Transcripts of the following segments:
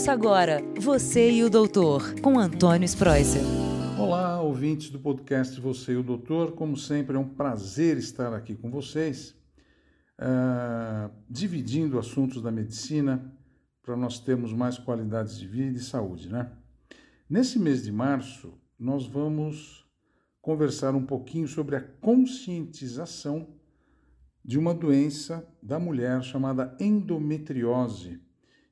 Ouça agora Você e o Doutor, com Antônio Spreuser. Olá, ouvintes do podcast Você e o Doutor. Como sempre, é um prazer estar aqui com vocês, uh, dividindo assuntos da medicina para nós termos mais qualidades de vida e saúde, né? Nesse mês de março, nós vamos conversar um pouquinho sobre a conscientização de uma doença da mulher chamada endometriose.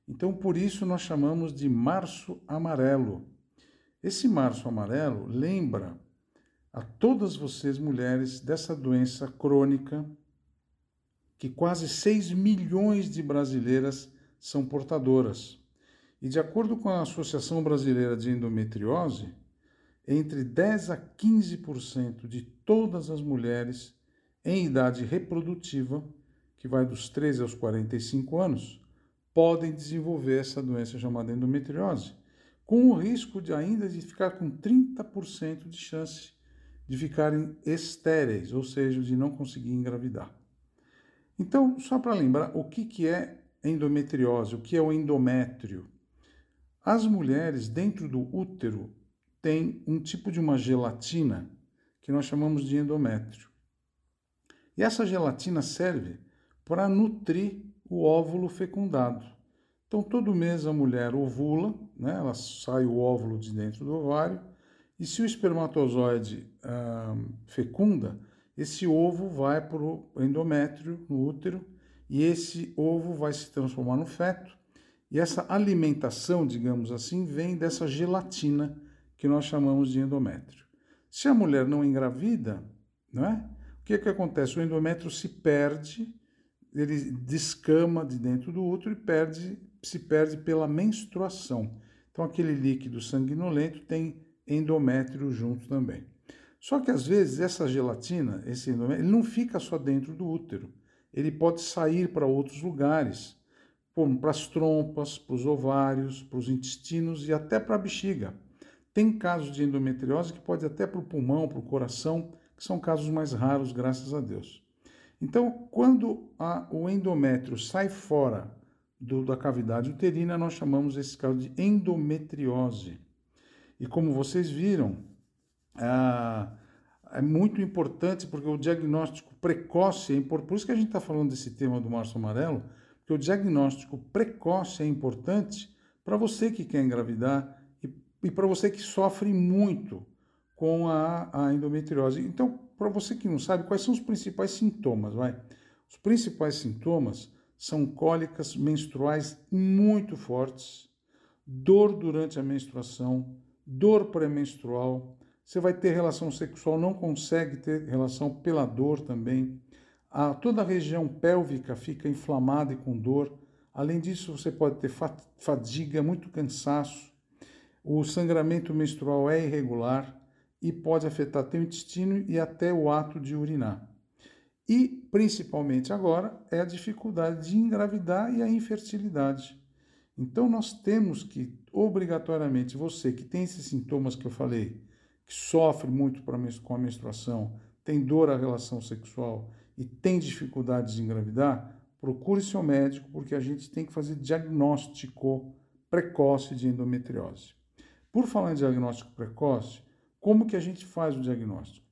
Então, por isso, nós chamamos de Março Amarelo. Esse Março Amarelo lembra a todas vocês, mulheres, dessa doença crônica que quase 6 milhões de brasileiras são portadoras. E de acordo com a Associação Brasileira de Endometriose, entre 10 a 15% de todas as mulheres em idade reprodutiva, que vai dos 13 aos 45 anos, podem desenvolver essa doença chamada endometriose, com o risco de ainda de ficar com 30% de chance de ficarem estéreis, ou seja, de não conseguir engravidar. Então, só para lembrar, o que, que é endometriose, o que é o endométrio? As mulheres dentro do útero têm um tipo de uma gelatina que nós chamamos de endométrio. E essa gelatina serve para nutrir o óvulo fecundado. Então, todo mês a mulher ovula, né? ela sai o óvulo de dentro do ovário, e se o espermatozoide ah, fecunda, esse ovo vai para o endométrio, no útero, e esse ovo vai se transformar no feto. E essa alimentação, digamos assim, vem dessa gelatina que nós chamamos de endométrio. Se a mulher não engravida, não é? O que, é que acontece? O endométrio se perde, ele descama de dentro do útero e perde, se perde pela menstruação. Então, aquele líquido sanguinolento tem endométrio junto também. Só que às vezes essa gelatina, esse endométrio, ele não fica só dentro do útero. Ele pode sair para outros lugares, para as trompas, para os ovários, para os intestinos e até para a bexiga. Tem casos de endometriose que pode até para o pulmão, para o coração, que são casos mais raros, graças a Deus. Então, quando a, o endométrio sai fora do, da cavidade uterina, nós chamamos esse caso de endometriose. E como vocês viram, é muito importante porque o diagnóstico precoce é importante. Por isso que a gente está falando desse tema do março amarelo, porque o diagnóstico precoce é importante para você que quer engravidar, e para você que sofre muito com a, a endometriose. Então, para você que não sabe, quais são os principais sintomas? Vai? Os principais sintomas são cólicas menstruais muito fortes, dor durante a menstruação, dor pré-menstrual. Você vai ter relação sexual, não consegue ter relação pela dor também. A, toda a região pélvica fica inflamada e com dor. Além disso, você pode ter fadiga, muito cansaço, o sangramento menstrual é irregular e pode afetar o intestino e até o ato de urinar. E, principalmente agora, é a dificuldade de engravidar e a infertilidade. Então, nós temos que, obrigatoriamente, você que tem esses sintomas que eu falei, que sofre muito com a menstruação, tem dor à relação sexual e tem dificuldade de engravidar, procure seu médico, porque a gente tem que fazer diagnóstico precoce de endometriose. Por falar em diagnóstico precoce, como que a gente faz o diagnóstico?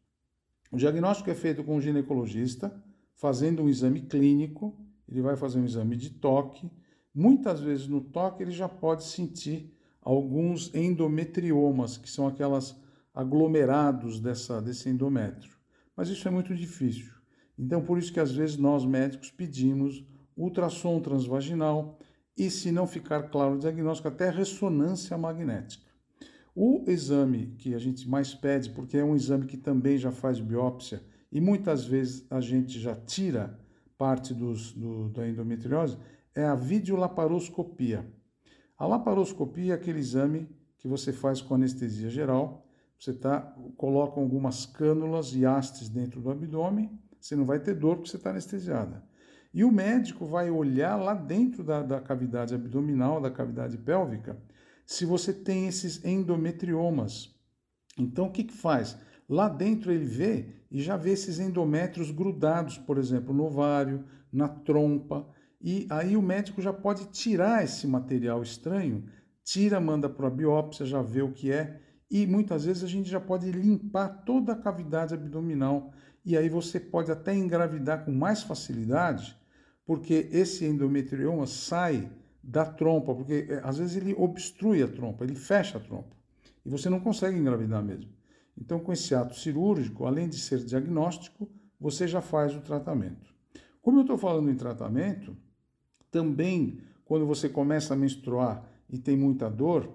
O diagnóstico é feito com um ginecologista, fazendo um exame clínico, ele vai fazer um exame de toque. Muitas vezes no toque ele já pode sentir alguns endometriomas, que são aquelas aglomerados dessa, desse endométrio. Mas isso é muito difícil. Então, por isso que às vezes nós médicos pedimos ultrassom transvaginal e, se não ficar claro o diagnóstico, até ressonância magnética. O exame que a gente mais pede, porque é um exame que também já faz biópsia e muitas vezes a gente já tira parte dos, do, da endometriose, é a videolaparoscopia. A laparoscopia é aquele exame que você faz com anestesia geral. Você tá, coloca algumas cânulas e hastes dentro do abdômen, você não vai ter dor porque você está anestesiada. E o médico vai olhar lá dentro da, da cavidade abdominal, da cavidade pélvica, se você tem esses endometriomas. Então, o que, que faz? Lá dentro ele vê e já vê esses endométrios grudados, por exemplo, no ovário, na trompa, e aí o médico já pode tirar esse material estranho tira, manda para a biópsia, já vê o que é, e muitas vezes a gente já pode limpar toda a cavidade abdominal, e aí você pode até engravidar com mais facilidade, porque esse endometrioma sai da trompa, porque é, às vezes ele obstrui a trompa, ele fecha a trompa, e você não consegue engravidar mesmo. Então, com esse ato cirúrgico, além de ser diagnóstico, você já faz o tratamento. Como eu estou falando em tratamento, também quando você começa a menstruar e tem muita dor,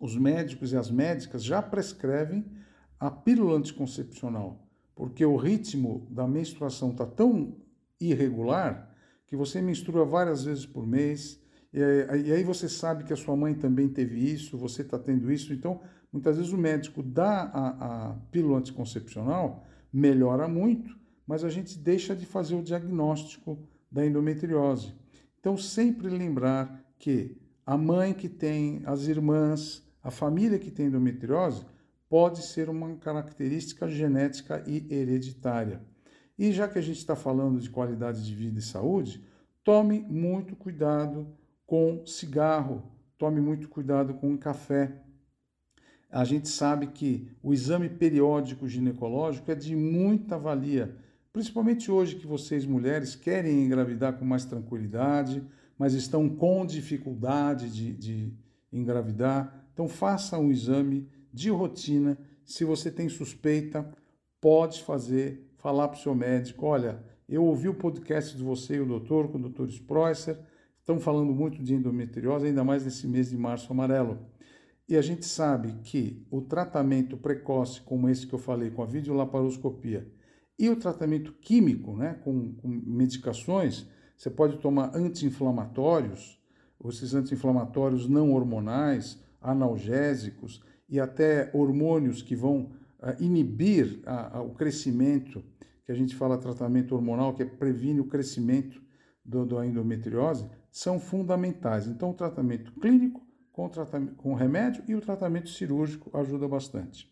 os médicos e as médicas já prescrevem a pílula anticoncepcional, porque o ritmo da menstruação está tão irregular que você menstrua várias vezes por mês, e aí você sabe que a sua mãe também teve isso, você está tendo isso, então muitas vezes o médico dá a, a pílula anticoncepcional, melhora muito, mas a gente deixa de fazer o diagnóstico da endometriose. Então, sempre lembrar que a mãe que tem, as irmãs, a família que tem endometriose pode ser uma característica genética e hereditária. E já que a gente está falando de qualidade de vida e saúde, tome muito cuidado com cigarro, tome muito cuidado com café. A gente sabe que o exame periódico ginecológico é de muita valia Principalmente hoje que vocês, mulheres, querem engravidar com mais tranquilidade, mas estão com dificuldade de, de engravidar. Então, faça um exame de rotina. Se você tem suspeita, pode fazer, falar para o seu médico: olha, eu ouvi o podcast de você e o doutor, com o doutor Spreusser, estão falando muito de endometriose, ainda mais nesse mês de março amarelo. E a gente sabe que o tratamento precoce, como esse que eu falei, com a videolaparoscopia, e o tratamento químico, né, com, com medicações, você pode tomar anti-inflamatórios, esses anti-inflamatórios não hormonais, analgésicos e até hormônios que vão uh, inibir a, a, o crescimento, que a gente fala tratamento hormonal, que é previne o crescimento do, da endometriose, são fundamentais. Então, o tratamento clínico com, tratamento, com remédio e o tratamento cirúrgico ajuda bastante.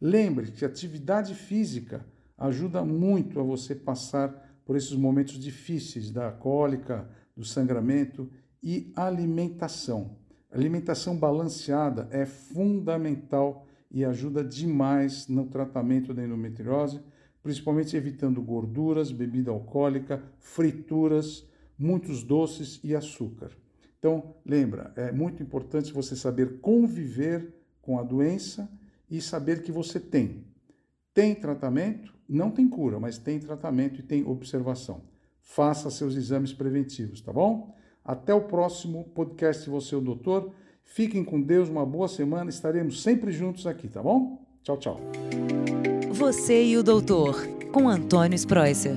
Lembre que a atividade física ajuda muito a você passar por esses momentos difíceis da cólica, do sangramento e alimentação. alimentação balanceada é fundamental e ajuda demais no tratamento da endometriose, principalmente evitando gorduras, bebida alcoólica, frituras, muitos doces e açúcar. Então, lembra, é muito importante você saber conviver com a doença e saber que você tem. Tem tratamento? Não tem cura, mas tem tratamento e tem observação. Faça seus exames preventivos, tá bom? Até o próximo podcast Você, o Doutor. Fiquem com Deus, uma boa semana. Estaremos sempre juntos aqui, tá bom? Tchau, tchau. Você e o Doutor, com Antônio Spreuser.